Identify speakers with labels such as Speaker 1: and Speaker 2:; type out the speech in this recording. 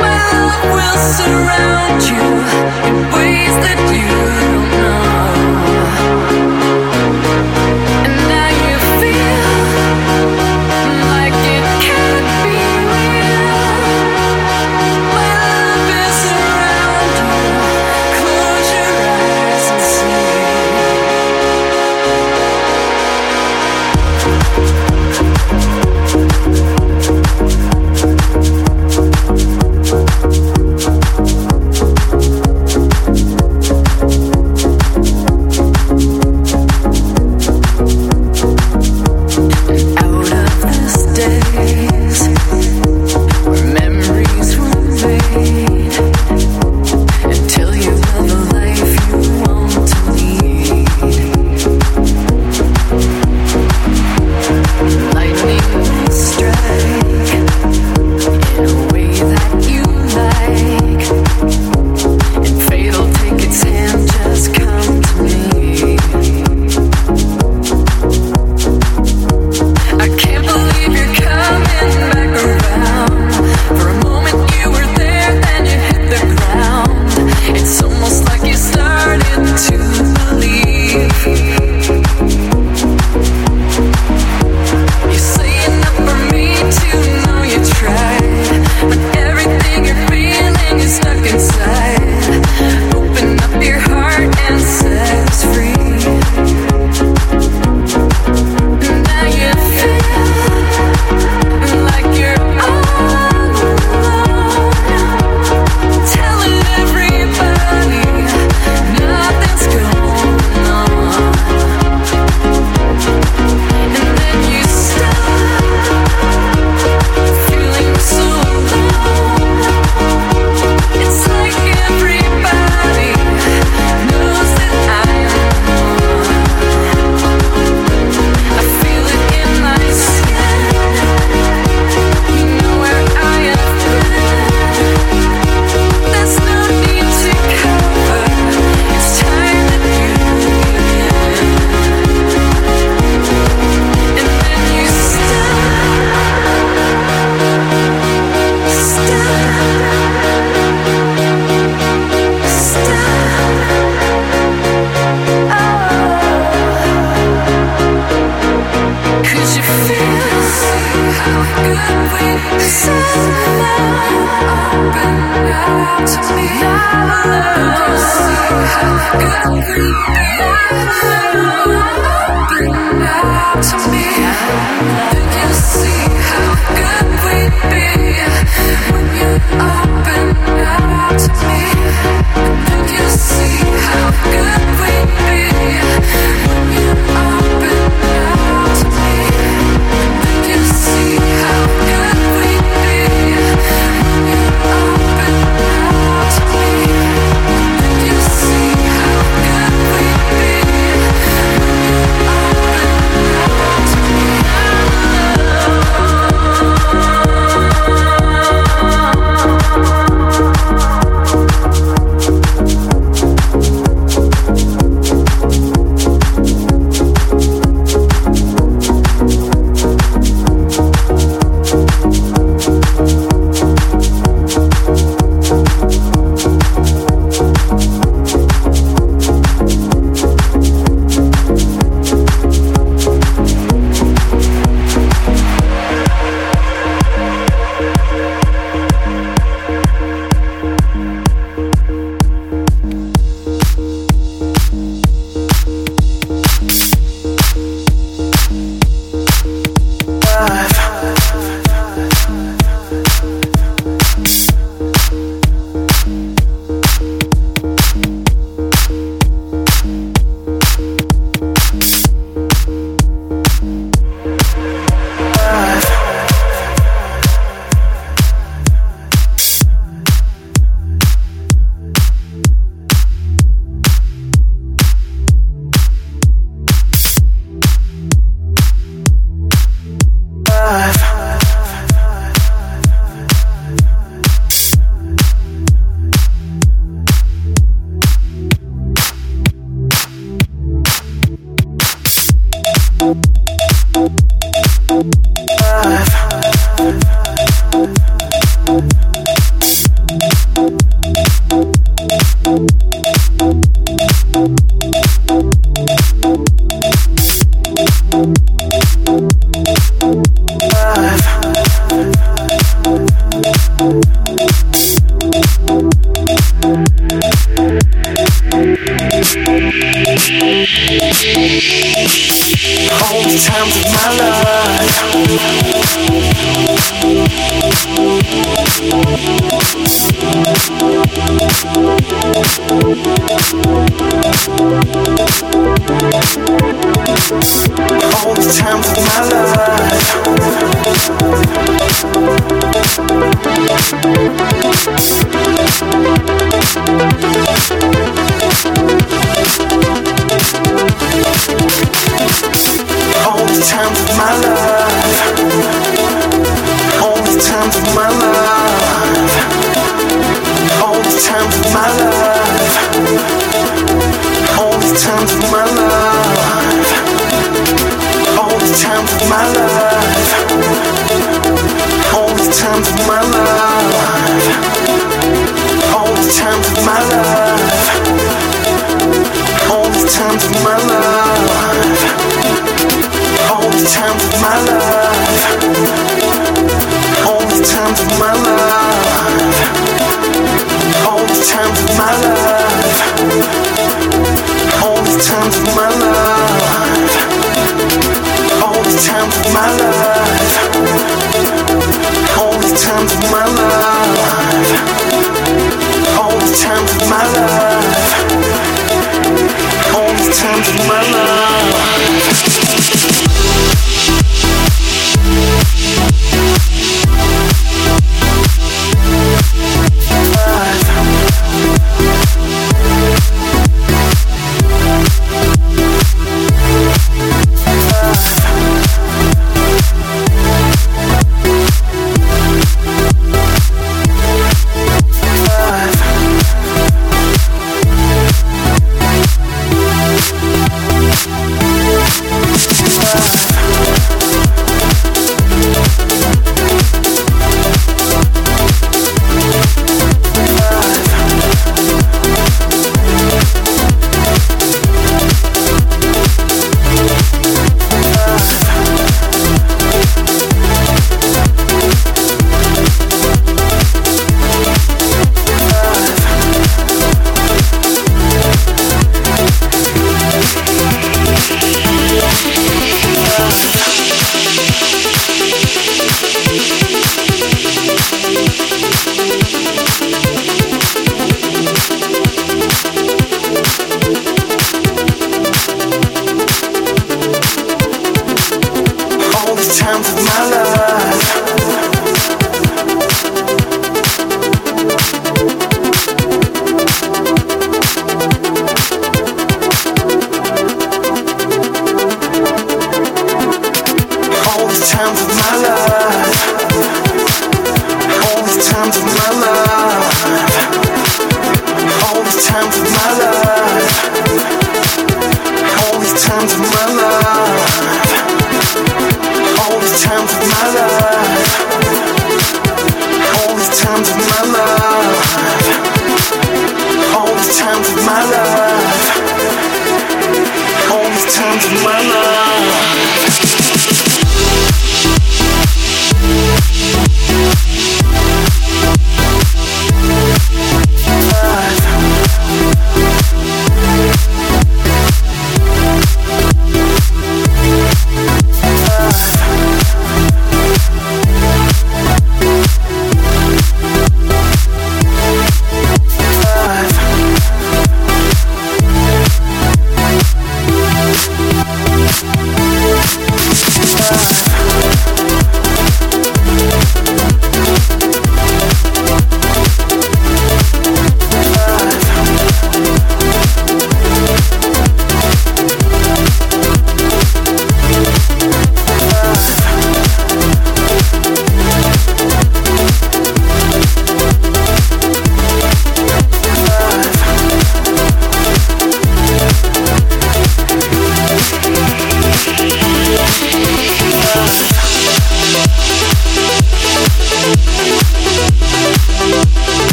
Speaker 1: My love will surround you in ways that you